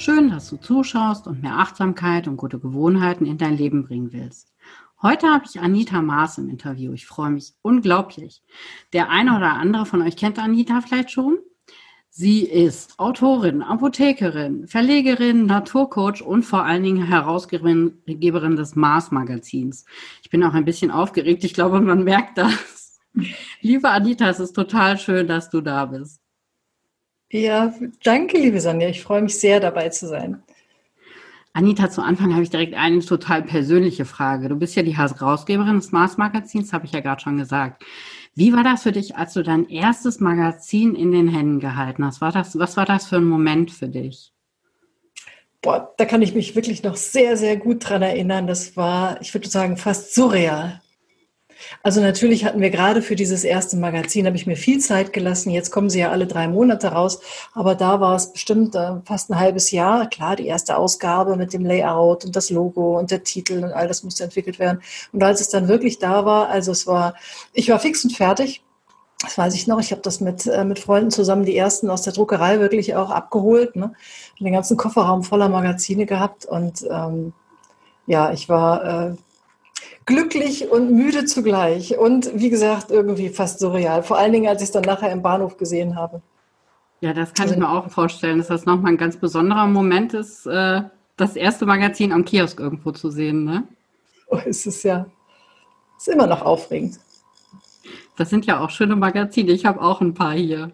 Schön, dass du zuschaust und mehr Achtsamkeit und gute Gewohnheiten in dein Leben bringen willst. Heute habe ich Anita Maas im Interview. Ich freue mich unglaublich. Der eine oder andere von euch kennt Anita vielleicht schon. Sie ist Autorin, Apothekerin, Verlegerin, Naturcoach und vor allen Dingen Herausgeberin des Mars Magazins. Ich bin auch ein bisschen aufgeregt. Ich glaube, man merkt das. Liebe Anita, es ist total schön, dass du da bist. Ja, danke, liebe Sonja. Ich freue mich sehr, dabei zu sein. Anita, zu Anfang habe ich direkt eine total persönliche Frage. Du bist ja die Herausgeberin des Mars Magazins, habe ich ja gerade schon gesagt. Wie war das für dich, als du dein erstes Magazin in den Händen gehalten hast? War das, was war das für ein Moment für dich? Boah, da kann ich mich wirklich noch sehr, sehr gut dran erinnern. Das war, ich würde sagen, fast surreal. Also natürlich hatten wir gerade für dieses erste Magazin, habe ich mir viel Zeit gelassen. Jetzt kommen sie ja alle drei Monate raus, aber da war es bestimmt äh, fast ein halbes Jahr. Klar, die erste Ausgabe mit dem Layout und das Logo und der Titel und all das musste entwickelt werden. Und als es dann wirklich da war, also es war, ich war fix und fertig. Das weiß ich noch. Ich habe das mit, äh, mit Freunden zusammen, die ersten aus der Druckerei wirklich auch abgeholt. Ne? Den ganzen Kofferraum voller Magazine gehabt. Und ähm, ja, ich war äh, glücklich und müde zugleich. Und wie gesagt, irgendwie fast surreal. Vor allen Dingen, als ich es dann nachher im Bahnhof gesehen habe. Ja, das kann ich mir auch vorstellen, dass das nochmal ein ganz besonderer Moment ist, äh, das erste Magazin am Kiosk irgendwo zu sehen. Ne? Oh, ist es ja. Ist immer noch aufregend. Das sind ja auch schöne Magazine. Ich habe auch ein paar hier.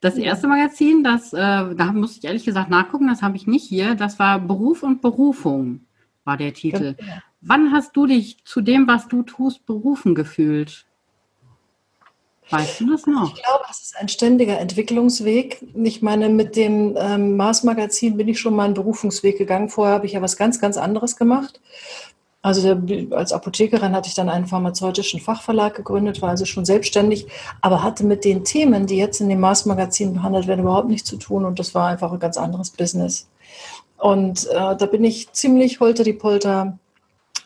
Das erste Magazin, das, äh, da muss ich ehrlich gesagt nachgucken, das habe ich nicht hier. Das war Beruf und Berufung, war der Titel. Genau. Wann hast du dich zu dem, was du tust, berufen gefühlt? Weißt du das noch? Ich glaube, das ist ein ständiger Entwicklungsweg. Ich meine, mit dem ähm, Mars-Magazin bin ich schon mal einen Berufungsweg gegangen. Vorher habe ich ja was ganz, ganz anderes gemacht. Also der, als Apothekerin hatte ich dann einen pharmazeutischen Fachverlag gegründet, war also schon selbstständig, aber hatte mit den Themen, die jetzt in dem Mars-Magazin behandelt werden, überhaupt nichts zu tun und das war einfach ein ganz anderes Business. Und äh, da bin ich ziemlich holter die Polter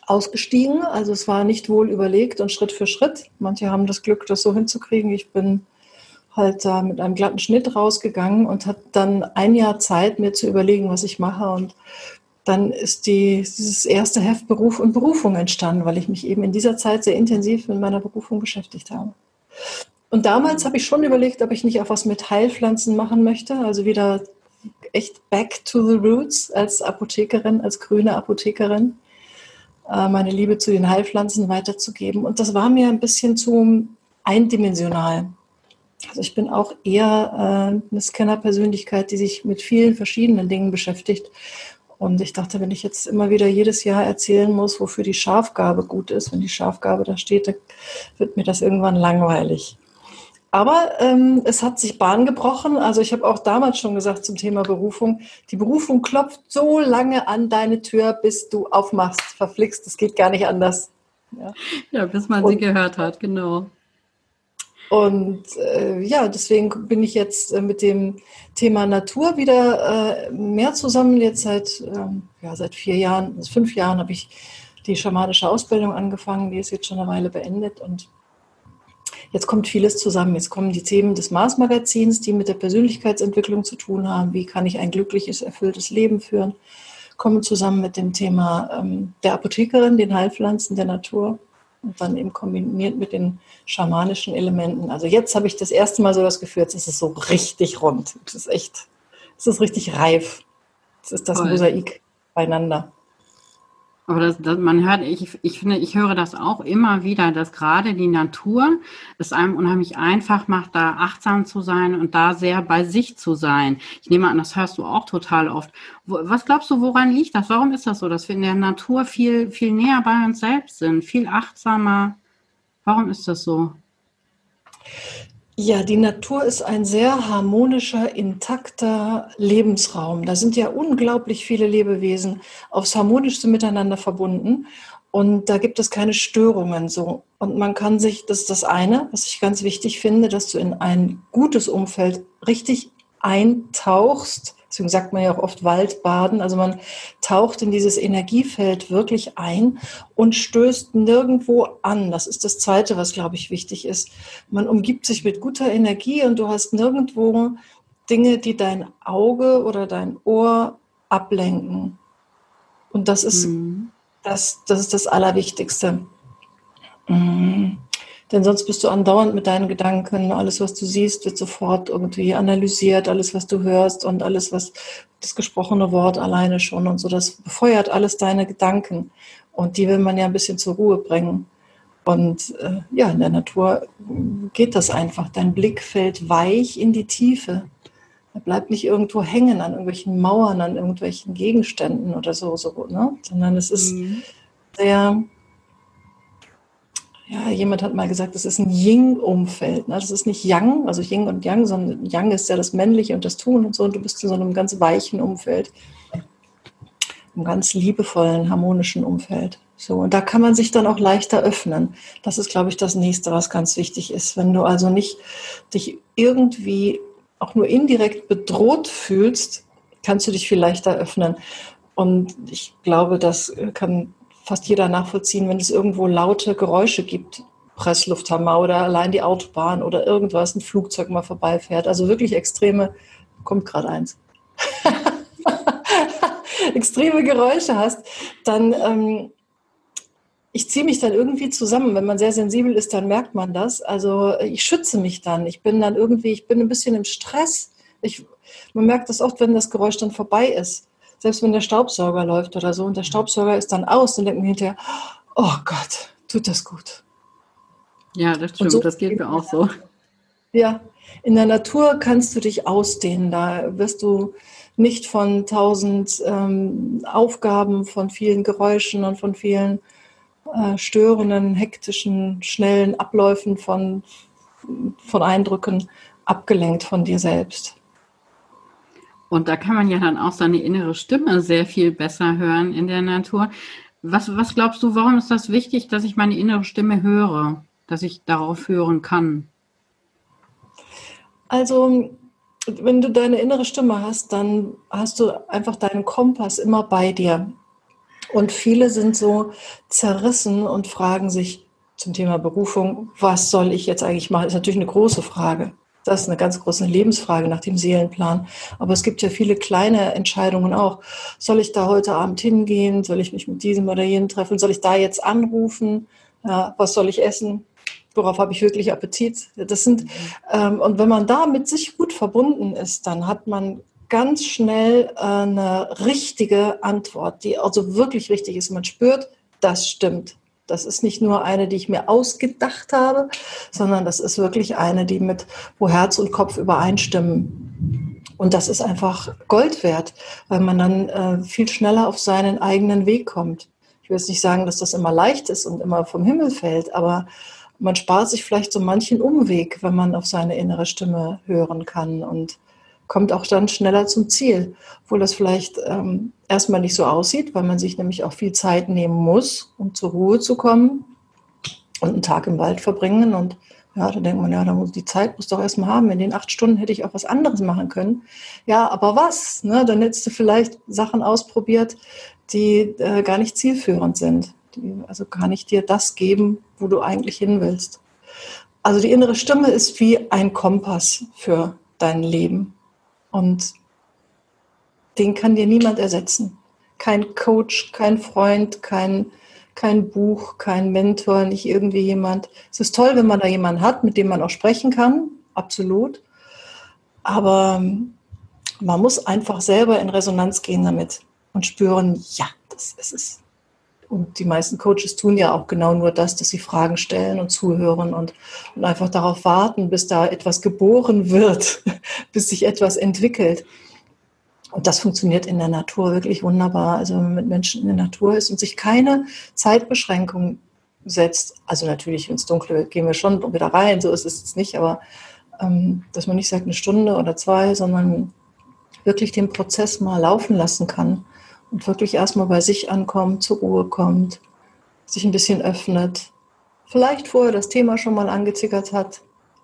ausgestiegen. Also es war nicht wohl überlegt und Schritt für Schritt. Manche haben das Glück, das so hinzukriegen. Ich bin halt da mit einem glatten Schnitt rausgegangen und hatte dann ein Jahr Zeit, mir zu überlegen, was ich mache. Und dann ist die, dieses erste Heft Beruf und Berufung entstanden, weil ich mich eben in dieser Zeit sehr intensiv mit meiner Berufung beschäftigt habe. Und damals habe ich schon überlegt, ob ich nicht auch was mit Heilpflanzen machen möchte, also wieder echt back to the roots als Apothekerin, als grüne Apothekerin. Äh, meine Liebe zu den Heilpflanzen weiterzugeben. Und das war mir ein bisschen zu eindimensional. Also ich bin auch eher äh, eine Scanner-Persönlichkeit, die sich mit vielen verschiedenen Dingen beschäftigt. Und ich dachte, wenn ich jetzt immer wieder jedes Jahr erzählen muss, wofür die Schafgabe gut ist, wenn die Schafgabe da steht, dann wird mir das irgendwann langweilig. Aber ähm, es hat sich Bahn gebrochen. Also ich habe auch damals schon gesagt zum Thema Berufung, die Berufung klopft so lange an deine Tür, bis du aufmachst, verflixt. Das geht gar nicht anders. Ja, ja bis man und, sie gehört hat, genau. Und äh, ja, deswegen bin ich jetzt äh, mit dem Thema Natur wieder äh, mehr zusammen. Jetzt seit, ähm, ja, seit vier Jahren, also fünf Jahren habe ich die schamanische Ausbildung angefangen. Die ist jetzt schon eine Weile beendet und Jetzt kommt vieles zusammen. Jetzt kommen die Themen des Mars-Magazins, die mit der Persönlichkeitsentwicklung zu tun haben. Wie kann ich ein glückliches, erfülltes Leben führen? Kommen zusammen mit dem Thema ähm, der Apothekerin, den Heilpflanzen der Natur und dann eben kombiniert mit den schamanischen Elementen. Also jetzt habe ich das erste Mal so das Gefühl, jetzt ist es so richtig rund. Es ist echt, es ist richtig reif. Es ist das Toll. Mosaik beieinander. Aber das, das, man hört, ich, ich finde, ich höre das auch immer wieder, dass gerade die Natur es einem unheimlich einfach macht, da achtsam zu sein und da sehr bei sich zu sein. Ich nehme an, das hörst du auch total oft. Was glaubst du, woran liegt das? Warum ist das so, dass wir in der Natur viel, viel näher bei uns selbst sind, viel achtsamer? Warum ist das so? Ja, die Natur ist ein sehr harmonischer, intakter Lebensraum. Da sind ja unglaublich viele Lebewesen aufs harmonischste miteinander verbunden und da gibt es keine Störungen so. Und man kann sich, das ist das eine, was ich ganz wichtig finde, dass du in ein gutes Umfeld richtig eintauchst Deswegen sagt man ja auch oft Waldbaden. Also man taucht in dieses Energiefeld wirklich ein und stößt nirgendwo an. Das ist das Zweite, was, glaube ich, wichtig ist. Man umgibt sich mit guter Energie und du hast nirgendwo Dinge, die dein Auge oder dein Ohr ablenken. Und das ist, mhm. das, das, ist das Allerwichtigste. Mhm. Denn sonst bist du andauernd mit deinen Gedanken. Alles, was du siehst, wird sofort irgendwie analysiert. Alles, was du hörst und alles, was das gesprochene Wort alleine schon und so, das befeuert alles deine Gedanken. Und die will man ja ein bisschen zur Ruhe bringen. Und äh, ja, in der Natur geht das einfach. Dein Blick fällt weich in die Tiefe. Er bleibt nicht irgendwo hängen an irgendwelchen Mauern, an irgendwelchen Gegenständen oder so, so ne? sondern es ist mhm. sehr ja, jemand hat mal gesagt, das ist ein Ying-Umfeld. Ne? Das ist nicht Yang, also Ying und Yang, sondern Yang ist ja das Männliche und das Tun und so. Und du bist in so einem ganz weichen Umfeld, einem ganz liebevollen, harmonischen Umfeld. So, und da kann man sich dann auch leichter öffnen. Das ist, glaube ich, das nächste, was ganz wichtig ist. Wenn du also nicht dich irgendwie auch nur indirekt bedroht fühlst, kannst du dich viel leichter öffnen. Und ich glaube, das kann fast jeder nachvollziehen, wenn es irgendwo laute Geräusche gibt. Presslufthammer oder allein die Autobahn oder irgendwas, ein Flugzeug mal vorbeifährt. Also wirklich extreme, kommt gerade eins. extreme Geräusche hast, dann ähm, ich ziehe mich dann irgendwie zusammen. Wenn man sehr sensibel ist, dann merkt man das. Also ich schütze mich dann. Ich bin dann irgendwie, ich bin ein bisschen im Stress. Ich, man merkt das oft, wenn das Geräusch dann vorbei ist selbst wenn der Staubsauger läuft oder so und der Staubsauger ist dann aus, dann denkt man hinterher, oh Gott, tut das gut. Ja, das stimmt, so das geht mir auch so. Ja, in der Natur kannst du dich ausdehnen, da wirst du nicht von tausend ähm, Aufgaben, von vielen Geräuschen und von vielen äh, störenden, hektischen, schnellen Abläufen von, von Eindrücken abgelenkt von dir selbst. Und da kann man ja dann auch seine innere Stimme sehr viel besser hören in der Natur. Was, was glaubst du, warum ist das wichtig, dass ich meine innere Stimme höre, dass ich darauf hören kann? Also, wenn du deine innere Stimme hast, dann hast du einfach deinen Kompass immer bei dir. Und viele sind so zerrissen und fragen sich zum Thema Berufung, was soll ich jetzt eigentlich machen? Das ist natürlich eine große Frage. Das ist eine ganz große Lebensfrage nach dem Seelenplan. Aber es gibt ja viele kleine Entscheidungen auch. Soll ich da heute Abend hingehen? Soll ich mich mit diesem oder jenem treffen? Soll ich da jetzt anrufen? Ja, was soll ich essen? Worauf habe ich wirklich Appetit? Das sind, ähm, und wenn man da mit sich gut verbunden ist, dann hat man ganz schnell äh, eine richtige Antwort, die also wirklich richtig ist. Man spürt, das stimmt. Das ist nicht nur eine, die ich mir ausgedacht habe, sondern das ist wirklich eine, die mit, wo Herz und Kopf übereinstimmen. Und das ist einfach Gold wert, weil man dann äh, viel schneller auf seinen eigenen Weg kommt. Ich will jetzt nicht sagen, dass das immer leicht ist und immer vom Himmel fällt, aber man spart sich vielleicht so manchen Umweg, wenn man auf seine innere Stimme hören kann und kommt auch dann schneller zum Ziel, obwohl das vielleicht ähm, erstmal nicht so aussieht, weil man sich nämlich auch viel Zeit nehmen muss, um zur Ruhe zu kommen und einen Tag im Wald verbringen. Und ja, da denkt man, ja, da muss, die Zeit muss doch erstmal haben. In den acht Stunden hätte ich auch was anderes machen können. Ja, aber was? Ne? Dann hättest du vielleicht Sachen ausprobiert, die äh, gar nicht zielführend sind. Die also gar nicht dir das geben, wo du eigentlich hin willst. Also die innere Stimme ist wie ein Kompass für dein Leben. Und den kann dir niemand ersetzen. Kein Coach, kein Freund, kein, kein Buch, kein Mentor, nicht irgendwie jemand. Es ist toll, wenn man da jemanden hat, mit dem man auch sprechen kann, absolut. Aber man muss einfach selber in Resonanz gehen damit und spüren, ja, das ist es. Und die meisten Coaches tun ja auch genau nur das, dass sie Fragen stellen und zuhören und, und einfach darauf warten, bis da etwas geboren wird, bis sich etwas entwickelt. Und das funktioniert in der Natur wirklich wunderbar. Also wenn man mit Menschen in der Natur ist und sich keine Zeitbeschränkung setzt, also natürlich ins Dunkle gehen wir schon wieder rein, so ist es nicht, aber ähm, dass man nicht sagt eine Stunde oder zwei, sondern wirklich den Prozess mal laufen lassen kann und wirklich erstmal bei sich ankommt, zur Ruhe kommt, sich ein bisschen öffnet, vielleicht vorher das Thema schon mal angezickert hat,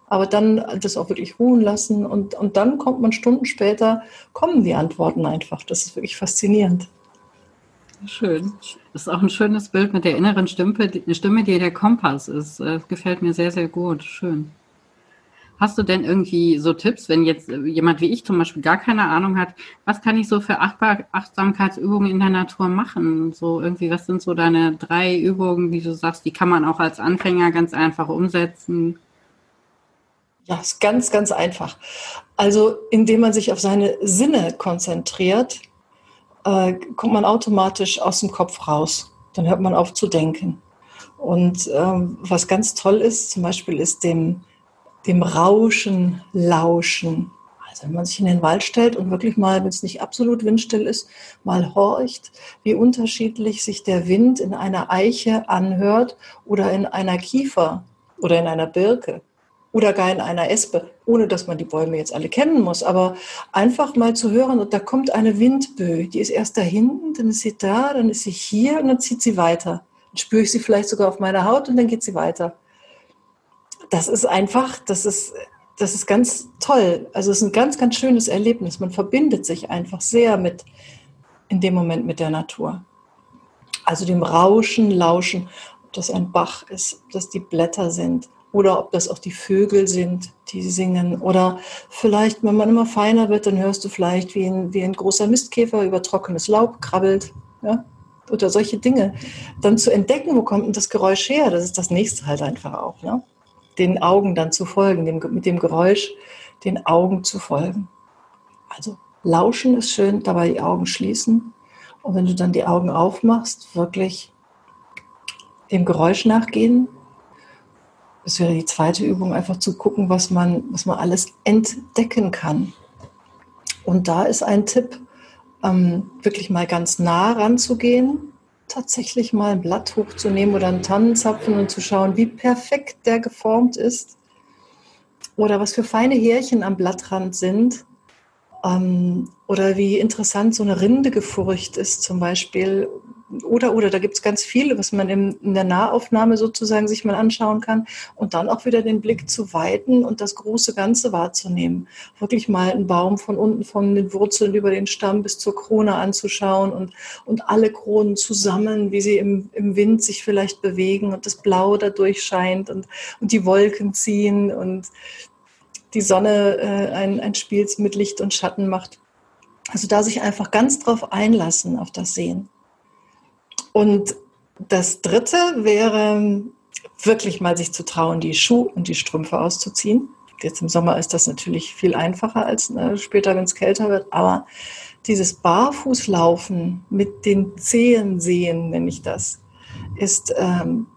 aber dann das auch wirklich ruhen lassen und, und dann kommt man Stunden später, kommen die Antworten einfach. Das ist wirklich faszinierend. Schön. Das ist auch ein schönes Bild mit der inneren Stimme, die, Stimme, die der Kompass ist. Das gefällt mir sehr, sehr gut. Schön. Hast du denn irgendwie so Tipps, wenn jetzt jemand wie ich zum Beispiel gar keine Ahnung hat, was kann ich so für Achtsamkeitsübungen in der Natur machen? So irgendwie, was sind so deine drei Übungen, die du sagst, die kann man auch als Anfänger ganz einfach umsetzen? Ja, ist ganz, ganz einfach. Also, indem man sich auf seine Sinne konzentriert, äh, kommt man automatisch aus dem Kopf raus. Dann hört man auf zu denken. Und ähm, was ganz toll ist, zum Beispiel ist dem dem Rauschen lauschen. Also wenn man sich in den Wald stellt und wirklich mal, wenn es nicht absolut windstill ist, mal horcht, wie unterschiedlich sich der Wind in einer Eiche anhört oder in einer Kiefer oder in einer Birke oder gar in einer Espe, ohne dass man die Bäume jetzt alle kennen muss, aber einfach mal zu hören, und da kommt eine Windböe, die ist erst da hinten, dann ist sie da, dann ist sie hier und dann zieht sie weiter. Dann spüre ich sie vielleicht sogar auf meiner Haut und dann geht sie weiter das ist einfach, das ist, das ist ganz toll. Also es ist ein ganz, ganz schönes Erlebnis. Man verbindet sich einfach sehr mit, in dem Moment mit der Natur. Also dem Rauschen, Lauschen, ob das ein Bach ist, ob das die Blätter sind oder ob das auch die Vögel sind, die singen. Oder vielleicht, wenn man immer feiner wird, dann hörst du vielleicht, wie ein, wie ein großer Mistkäfer über trockenes Laub krabbelt. Ja? Oder solche Dinge. Dann zu entdecken, wo kommt denn das Geräusch her, das ist das nächste halt einfach auch. Ne? den Augen dann zu folgen, dem, mit dem Geräusch den Augen zu folgen. Also lauschen ist schön, dabei die Augen schließen. Und wenn du dann die Augen aufmachst, wirklich dem Geräusch nachgehen. Das wäre die zweite Übung, einfach zu gucken, was man, was man alles entdecken kann. Und da ist ein Tipp, ähm, wirklich mal ganz nah ranzugehen tatsächlich mal ein Blatt hochzunehmen oder einen Tannenzapfen und zu schauen, wie perfekt der geformt ist oder was für feine Härchen am Blattrand sind ähm, oder wie interessant so eine Rinde gefurcht ist zum Beispiel oder, oder, da gibt es ganz viel, was man in, in, der Nahaufnahme sozusagen sich mal anschauen kann und dann auch wieder den Blick zu weiten und das große Ganze wahrzunehmen. Wirklich mal einen Baum von unten, von den Wurzeln über den Stamm bis zur Krone anzuschauen und, und alle Kronen zusammen, wie sie im, im Wind sich vielleicht bewegen und das Blau dadurch scheint und, und die Wolken ziehen und die Sonne äh, ein, ein Spiel mit Licht und Schatten macht. Also da sich einfach ganz drauf einlassen, auf das Sehen. Und das Dritte wäre wirklich mal sich zu trauen, die Schuhe und die Strümpfe auszuziehen. Jetzt im Sommer ist das natürlich viel einfacher als ne, später, wenn es kälter wird. Aber dieses Barfußlaufen mit den Zehen sehen, nenne ich das, ist ähm,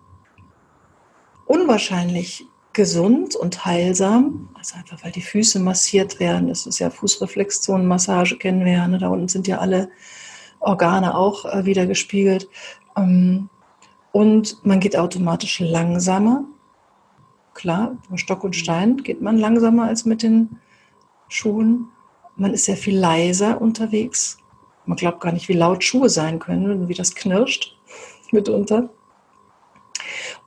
unwahrscheinlich gesund und heilsam. Also einfach, weil die Füße massiert werden. Das ist ja Fußreflexzonenmassage, kennen wir ja. Ne? Da unten sind ja alle Organe auch äh, wieder gespiegelt. Ähm, und man geht automatisch langsamer. Klar, mit Stock und Stein geht man langsamer als mit den Schuhen. Man ist sehr viel leiser unterwegs. Man glaubt gar nicht, wie laut Schuhe sein können, wie das knirscht mitunter.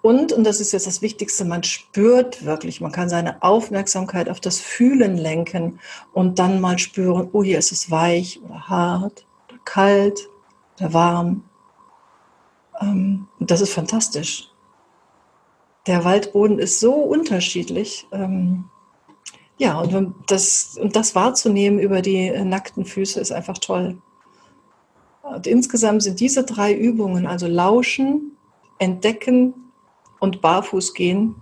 Und, und das ist jetzt das Wichtigste, man spürt wirklich, man kann seine Aufmerksamkeit auf das Fühlen lenken und dann mal spüren, oh, hier ist es weich oder hart kalt oder warm. Ähm, das ist fantastisch. Der Waldboden ist so unterschiedlich. Ähm, ja, und das, und das wahrzunehmen über die nackten Füße ist einfach toll. Und insgesamt sind diese drei Übungen, also Lauschen, Entdecken und Barfuß gehen,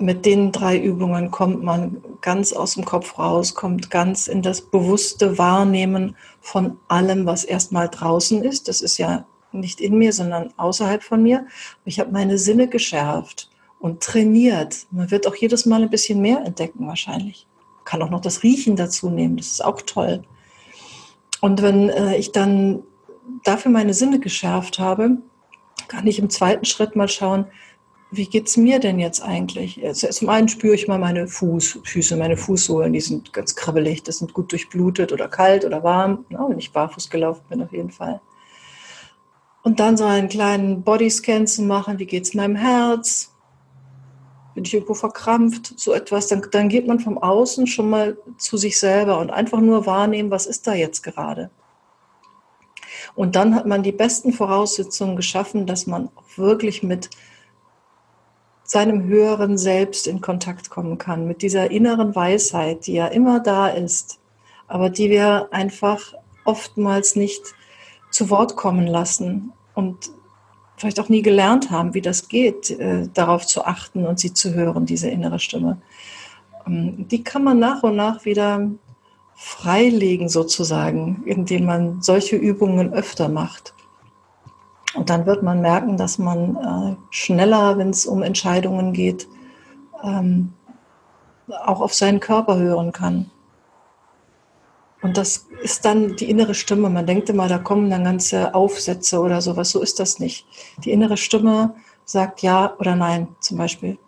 mit den drei Übungen kommt man ganz aus dem Kopf raus, kommt ganz in das bewusste Wahrnehmen von allem, was erstmal draußen ist. Das ist ja nicht in mir, sondern außerhalb von mir. Ich habe meine Sinne geschärft und trainiert. Man wird auch jedes Mal ein bisschen mehr entdecken wahrscheinlich. Kann auch noch das Riechen dazu nehmen, das ist auch toll. Und wenn äh, ich dann dafür meine Sinne geschärft habe, kann ich im zweiten Schritt mal schauen, wie geht es mir denn jetzt eigentlich? Zum einen spüre ich mal meine Fuß, Füße, meine Fußsohlen, die sind ganz krabbelig, das sind gut durchblutet oder kalt oder warm, ja, wenn ich barfuß gelaufen bin auf jeden Fall. Und dann so einen kleinen Bodyscan zu machen, wie geht es meinem Herz? Bin ich irgendwo verkrampft? So etwas, dann, dann geht man vom Außen schon mal zu sich selber und einfach nur wahrnehmen, was ist da jetzt gerade? Und dann hat man die besten Voraussetzungen geschaffen, dass man auch wirklich mit seinem höheren Selbst in Kontakt kommen kann, mit dieser inneren Weisheit, die ja immer da ist, aber die wir einfach oftmals nicht zu Wort kommen lassen und vielleicht auch nie gelernt haben, wie das geht, äh, darauf zu achten und sie zu hören, diese innere Stimme. Ähm, die kann man nach und nach wieder freilegen sozusagen, indem man solche Übungen öfter macht. Und dann wird man merken, dass man äh, schneller, wenn es um Entscheidungen geht, ähm, auch auf seinen Körper hören kann. Und das ist dann die innere Stimme. Man denkt immer, da kommen dann ganze Aufsätze oder sowas. So ist das nicht. Die innere Stimme sagt ja oder nein zum Beispiel.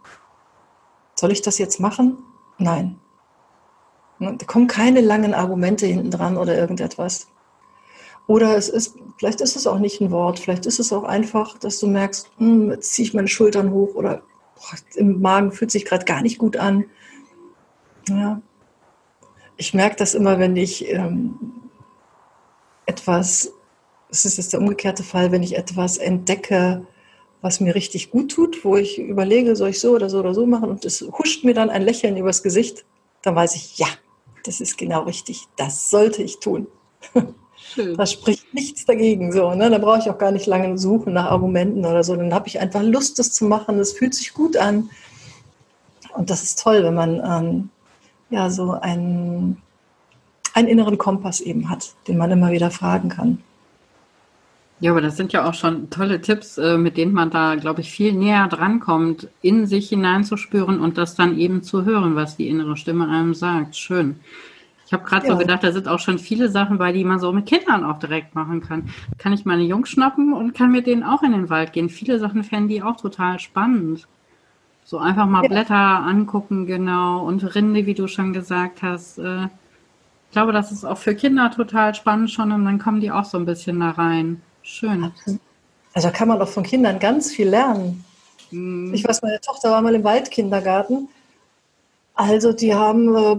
Soll ich das jetzt machen? Nein. Da kommen keine langen Argumente hinten dran oder irgendetwas. Oder es ist, vielleicht ist es auch nicht ein Wort, vielleicht ist es auch einfach, dass du merkst, hm, jetzt ziehe ich meine Schultern hoch oder boah, im Magen fühlt sich gerade gar nicht gut an. Ja. Ich merke das immer, wenn ich ähm, etwas, es ist jetzt der umgekehrte Fall, wenn ich etwas entdecke, was mir richtig gut tut, wo ich überlege, soll ich so oder so oder so machen und es huscht mir dann ein Lächeln übers Gesicht, dann weiß ich, ja, das ist genau richtig, das sollte ich tun. Schön. Da spricht nichts dagegen. So, ne? Da brauche ich auch gar nicht lange suchen nach Argumenten oder so. Dann habe ich einfach Lust, das zu machen. Es fühlt sich gut an. Und das ist toll, wenn man ähm, ja so einen, einen inneren Kompass eben hat, den man immer wieder fragen kann. Ja, aber das sind ja auch schon tolle Tipps, äh, mit denen man da, glaube ich, viel näher drankommt, in sich hineinzuspüren und das dann eben zu hören, was die innere Stimme einem sagt. Schön. Ich habe gerade ja. so gedacht, da sind auch schon viele Sachen bei, die man so mit Kindern auch direkt machen kann. Kann ich meine Jungs schnappen und kann mit denen auch in den Wald gehen. Viele Sachen fänden die auch total spannend. So einfach mal ja. Blätter angucken, genau, und Rinde, wie du schon gesagt hast. Äh, ich glaube, das ist auch für Kinder total spannend schon und dann kommen die auch so ein bisschen da rein. Schön. Also kann man auch von Kindern ganz viel lernen. Mhm. Ich weiß, meine Tochter war mal im Waldkindergarten. Also die haben, äh,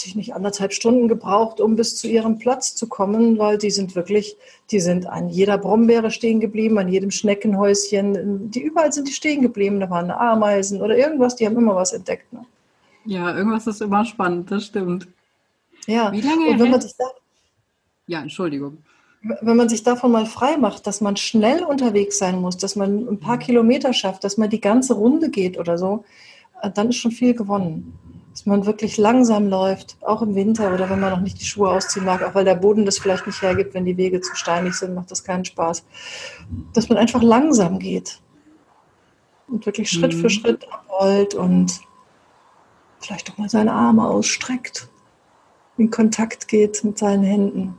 weiß ich nicht, anderthalb Stunden gebraucht, um bis zu ihrem Platz zu kommen, weil die sind wirklich, die sind an jeder Brombeere stehen geblieben, an jedem Schneckenhäuschen. Die überall sind die stehen geblieben. Da waren Ameisen oder irgendwas. Die haben immer was entdeckt. Ne? Ja, irgendwas ist immer spannend. Das stimmt. Ja. Wie lange? Und wenn man sich da, ja, Entschuldigung wenn man sich davon mal frei macht, dass man schnell unterwegs sein muss, dass man ein paar Kilometer schafft, dass man die ganze Runde geht oder so, äh, dann ist schon viel gewonnen. Dass man wirklich langsam läuft, auch im Winter oder wenn man noch nicht die Schuhe ausziehen mag, auch weil der Boden das vielleicht nicht hergibt, wenn die Wege zu steinig sind, macht das keinen Spaß. Dass man einfach langsam geht und wirklich Schritt für mhm. Schritt abrollt und vielleicht auch mal seine Arme ausstreckt, in Kontakt geht mit seinen Händen.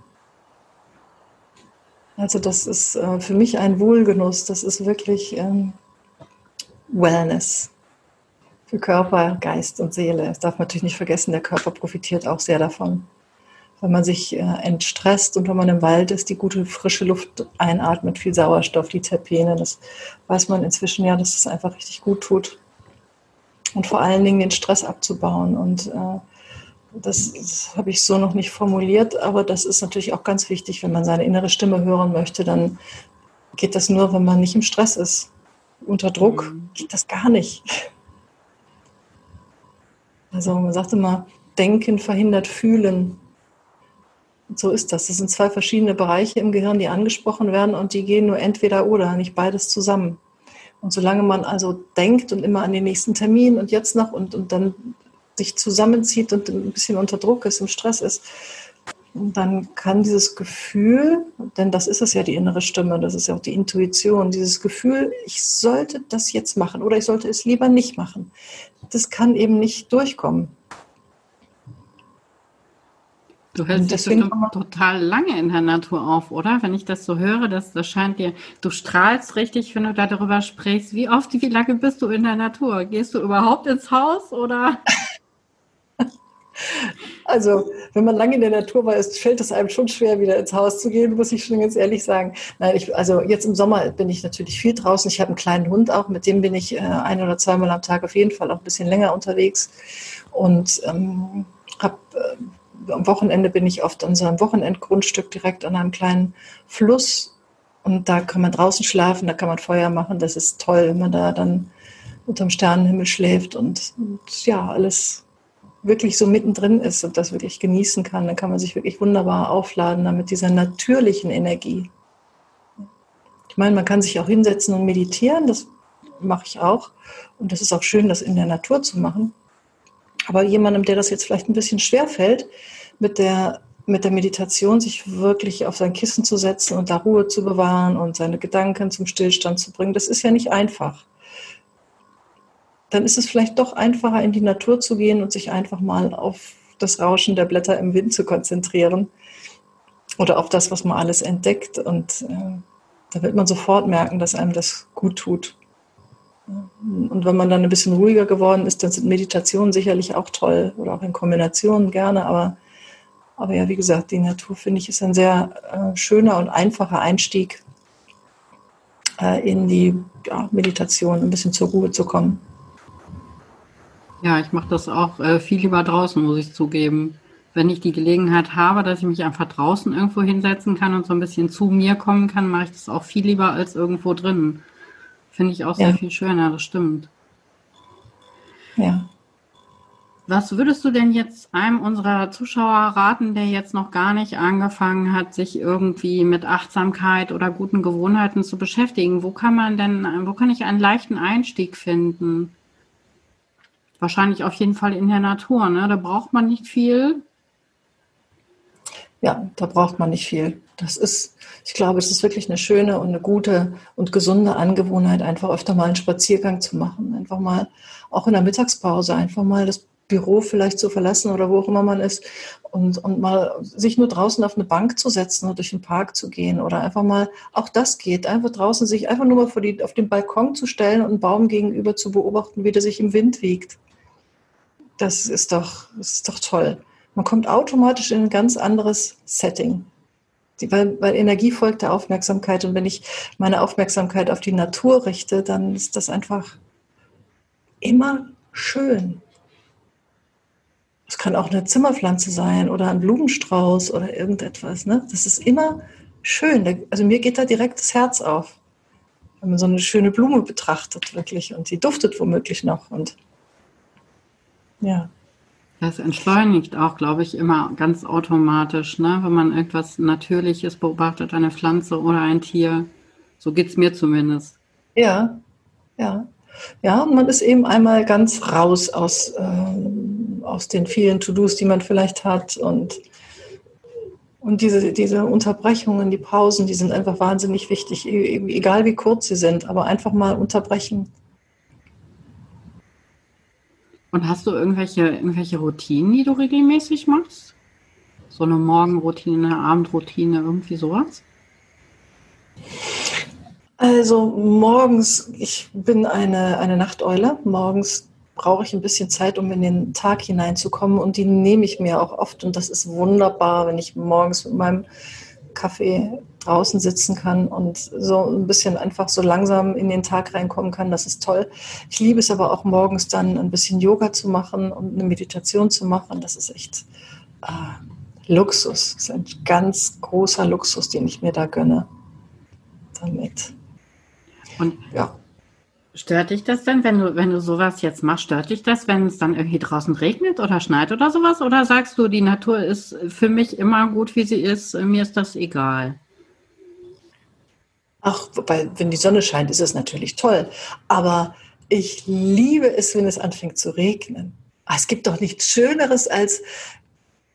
Also das ist äh, für mich ein Wohlgenuss, das ist wirklich ähm, Wellness für Körper, Geist und Seele. Das darf man natürlich nicht vergessen, der Körper profitiert auch sehr davon. Wenn man sich äh, entstresst und wenn man im Wald ist, die gute frische Luft einatmet, viel Sauerstoff, die Terpene, das weiß man inzwischen ja, dass es das einfach richtig gut tut. Und vor allen Dingen den Stress abzubauen und äh, das, das habe ich so noch nicht formuliert, aber das ist natürlich auch ganz wichtig, wenn man seine innere Stimme hören möchte, dann geht das nur, wenn man nicht im Stress ist. Unter Druck mhm. geht das gar nicht. Also man sagt immer, Denken verhindert Fühlen. Und so ist das. Das sind zwei verschiedene Bereiche im Gehirn, die angesprochen werden und die gehen nur entweder oder, nicht beides zusammen. Und solange man also denkt und immer an den nächsten Termin und jetzt noch und, und dann sich zusammenzieht und ein bisschen unter Druck ist, im Stress ist, dann kann dieses Gefühl, denn das ist es ja die innere Stimme, das ist ja auch die Intuition, dieses Gefühl, ich sollte das jetzt machen oder ich sollte es lieber nicht machen, das kann eben nicht durchkommen. Du hältst dich bestimmt total lange in der Natur auf, oder? Wenn ich das so höre, das, das scheint dir, du strahlst richtig, wenn du da darüber sprichst. Wie oft, wie lange bist du in der Natur? Gehst du überhaupt ins Haus oder? Also, wenn man lange in der Natur war, ist, fällt es einem schon schwer, wieder ins Haus zu gehen, muss ich schon ganz ehrlich sagen. Nein, ich, also jetzt im Sommer bin ich natürlich viel draußen. Ich habe einen kleinen Hund auch, mit dem bin ich äh, ein oder zweimal am Tag auf jeden Fall auch ein bisschen länger unterwegs. Und ähm, habe äh, am Wochenende bin ich oft an so einem Wochenendgrundstück direkt an einem kleinen Fluss. Und da kann man draußen schlafen, da kann man Feuer machen. Das ist toll, wenn man da dann unterm Sternenhimmel schläft und, und ja, alles wirklich so mittendrin ist und das wirklich genießen kann, dann kann man sich wirklich wunderbar aufladen damit dieser natürlichen Energie. Ich meine, man kann sich auch hinsetzen und meditieren, das mache ich auch. Und das ist auch schön, das in der Natur zu machen. Aber jemandem, der das jetzt vielleicht ein bisschen schwer fällt, mit der, mit der Meditation sich wirklich auf sein Kissen zu setzen und da Ruhe zu bewahren und seine Gedanken zum Stillstand zu bringen, das ist ja nicht einfach dann ist es vielleicht doch einfacher, in die Natur zu gehen und sich einfach mal auf das Rauschen der Blätter im Wind zu konzentrieren oder auf das, was man alles entdeckt. Und äh, da wird man sofort merken, dass einem das gut tut. Und wenn man dann ein bisschen ruhiger geworden ist, dann sind Meditationen sicherlich auch toll oder auch in Kombinationen gerne. Aber, aber ja, wie gesagt, die Natur finde ich ist ein sehr äh, schöner und einfacher Einstieg äh, in die ja, Meditation, ein bisschen zur Ruhe zu kommen. Ja, ich mache das auch äh, viel lieber draußen, muss ich zugeben. Wenn ich die Gelegenheit habe, dass ich mich einfach draußen irgendwo hinsetzen kann und so ein bisschen zu mir kommen kann, mache ich das auch viel lieber als irgendwo drin. Finde ich auch sehr ja. viel schöner, das stimmt. Ja. Was würdest du denn jetzt einem unserer Zuschauer raten, der jetzt noch gar nicht angefangen hat, sich irgendwie mit Achtsamkeit oder guten Gewohnheiten zu beschäftigen? Wo kann man denn, wo kann ich einen leichten Einstieg finden? Wahrscheinlich auf jeden Fall in der Natur. Ne? Da braucht man nicht viel. Ja, da braucht man nicht viel. Das ist, ich glaube, es ist wirklich eine schöne und eine gute und gesunde Angewohnheit, einfach öfter mal einen Spaziergang zu machen. Einfach mal, auch in der Mittagspause, einfach mal das Büro vielleicht zu verlassen oder wo auch immer man ist und, und mal sich nur draußen auf eine Bank zu setzen oder durch den Park zu gehen oder einfach mal, auch das geht, einfach draußen sich einfach nur mal die, auf den Balkon zu stellen und einen Baum gegenüber zu beobachten, wie der sich im Wind wiegt das ist doch, das ist doch toll. Man kommt automatisch in ein ganz anderes Setting. Weil, weil Energie folgt der Aufmerksamkeit und wenn ich meine Aufmerksamkeit auf die Natur richte, dann ist das einfach immer schön. Es kann auch eine Zimmerpflanze sein oder ein Blumenstrauß oder irgendetwas. Ne? Das ist immer schön. Also mir geht da direkt das Herz auf, wenn man so eine schöne Blume betrachtet wirklich und sie duftet womöglich noch und ja. Das entschleunigt auch, glaube ich, immer ganz automatisch, ne? wenn man etwas Natürliches beobachtet, eine Pflanze oder ein Tier. So geht es mir zumindest. Ja, ja. Ja, und man ist eben einmal ganz raus aus, ähm, aus den vielen To-Dos, die man vielleicht hat. Und, und diese, diese Unterbrechungen, die Pausen, die sind einfach wahnsinnig wichtig, e-, egal wie kurz sie sind, aber einfach mal unterbrechen und hast du irgendwelche, irgendwelche Routinen, die du regelmäßig machst? So eine Morgenroutine, eine Abendroutine, irgendwie sowas? Also morgens, ich bin eine, eine Nachteule. Morgens brauche ich ein bisschen Zeit, um in den Tag hineinzukommen und die nehme ich mir auch oft und das ist wunderbar, wenn ich morgens mit meinem Kaffee draußen sitzen kann und so ein bisschen einfach so langsam in den Tag reinkommen kann. Das ist toll. Ich liebe es aber auch morgens dann ein bisschen Yoga zu machen und eine Meditation zu machen. Das ist echt äh, Luxus. Das ist ein ganz großer Luxus, den ich mir da gönne. Damit. Und ja. Stört dich das denn, wenn du, wenn du sowas jetzt machst, stört dich das, wenn es dann irgendwie draußen regnet oder schneit oder sowas? Oder sagst du, die Natur ist für mich immer gut, wie sie ist, mir ist das egal? Ach, wobei, wenn die Sonne scheint, ist es natürlich toll. Aber ich liebe es, wenn es anfängt zu regnen. Ah, es gibt doch nichts Schöneres als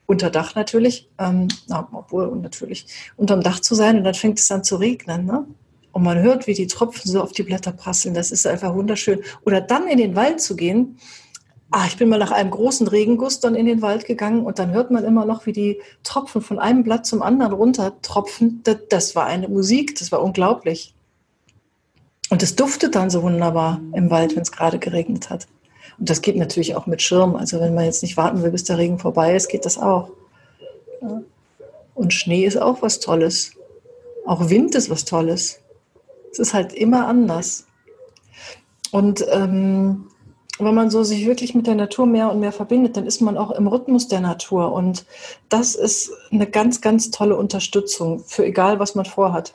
unter Dach natürlich, ähm, obwohl natürlich unterm Dach zu sein und dann fängt es an zu regnen. Ne? Und man hört, wie die Tropfen so auf die Blätter prasseln. Das ist einfach wunderschön. Oder dann in den Wald zu gehen. Ah, ich bin mal nach einem großen Regenguss dann in den Wald gegangen und dann hört man immer noch, wie die Tropfen von einem Blatt zum anderen runtertropfen. Das, das war eine Musik, das war unglaublich. Und es duftet dann so wunderbar im Wald, wenn es gerade geregnet hat. Und das geht natürlich auch mit Schirm. Also wenn man jetzt nicht warten will, bis der Regen vorbei ist, geht das auch. Und Schnee ist auch was Tolles. Auch Wind ist was Tolles. Es ist halt immer anders. Und ähm, wenn man so sich wirklich mit der Natur mehr und mehr verbindet, dann ist man auch im Rhythmus der Natur. Und das ist eine ganz, ganz tolle Unterstützung für egal, was man vorhat.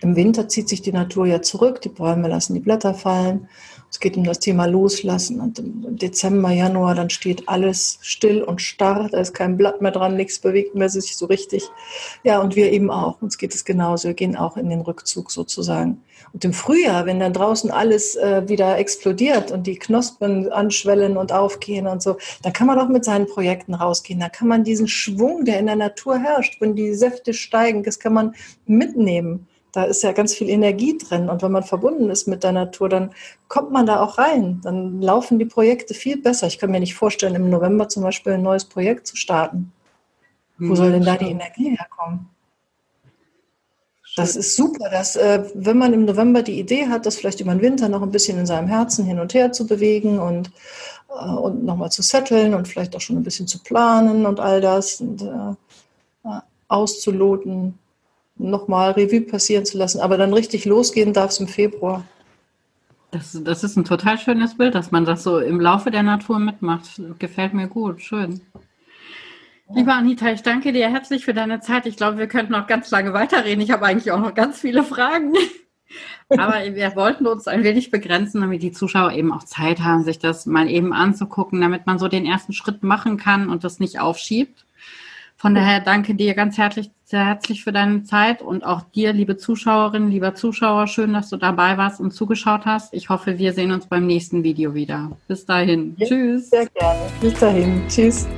Im Winter zieht sich die Natur ja zurück, die Bäume lassen die Blätter fallen es geht um das Thema Loslassen. Und im Dezember, Januar, dann steht alles still und starr. Da ist kein Blatt mehr dran, nichts bewegt mehr sich so richtig. Ja, und wir eben auch. Uns geht es genauso. Wir gehen auch in den Rückzug sozusagen. Und im Frühjahr, wenn dann draußen alles äh, wieder explodiert und die Knospen anschwellen und aufgehen und so, dann kann man doch mit seinen Projekten rausgehen. Da kann man diesen Schwung, der in der Natur herrscht, wenn die Säfte steigen, das kann man mitnehmen da ist ja ganz viel Energie drin. Und wenn man verbunden ist mit der Natur, dann kommt man da auch rein. Dann laufen die Projekte viel besser. Ich kann mir nicht vorstellen, im November zum Beispiel ein neues Projekt zu starten. Wo soll denn da die Energie herkommen? Das ist super, dass äh, wenn man im November die Idee hat, das vielleicht über den Winter noch ein bisschen in seinem Herzen hin und her zu bewegen und, äh, und nochmal zu setteln und vielleicht auch schon ein bisschen zu planen und all das und äh, auszuloten, nochmal Revue passieren zu lassen. Aber dann richtig losgehen darf es im Februar. Das, das ist ein total schönes Bild, dass man das so im Laufe der Natur mitmacht. Gefällt mir gut, schön. Liebe Anita, ich danke dir herzlich für deine Zeit. Ich glaube, wir könnten noch ganz lange weiterreden. Ich habe eigentlich auch noch ganz viele Fragen. Aber wir wollten uns ein wenig begrenzen, damit die Zuschauer eben auch Zeit haben, sich das mal eben anzugucken, damit man so den ersten Schritt machen kann und das nicht aufschiebt. Von daher danke dir ganz herzlich, sehr herzlich für deine Zeit und auch dir, liebe Zuschauerinnen, lieber Zuschauer, schön, dass du dabei warst und zugeschaut hast. Ich hoffe, wir sehen uns beim nächsten Video wieder. Bis dahin. Ja, Tschüss. Sehr gerne. Bis dahin. Tschüss.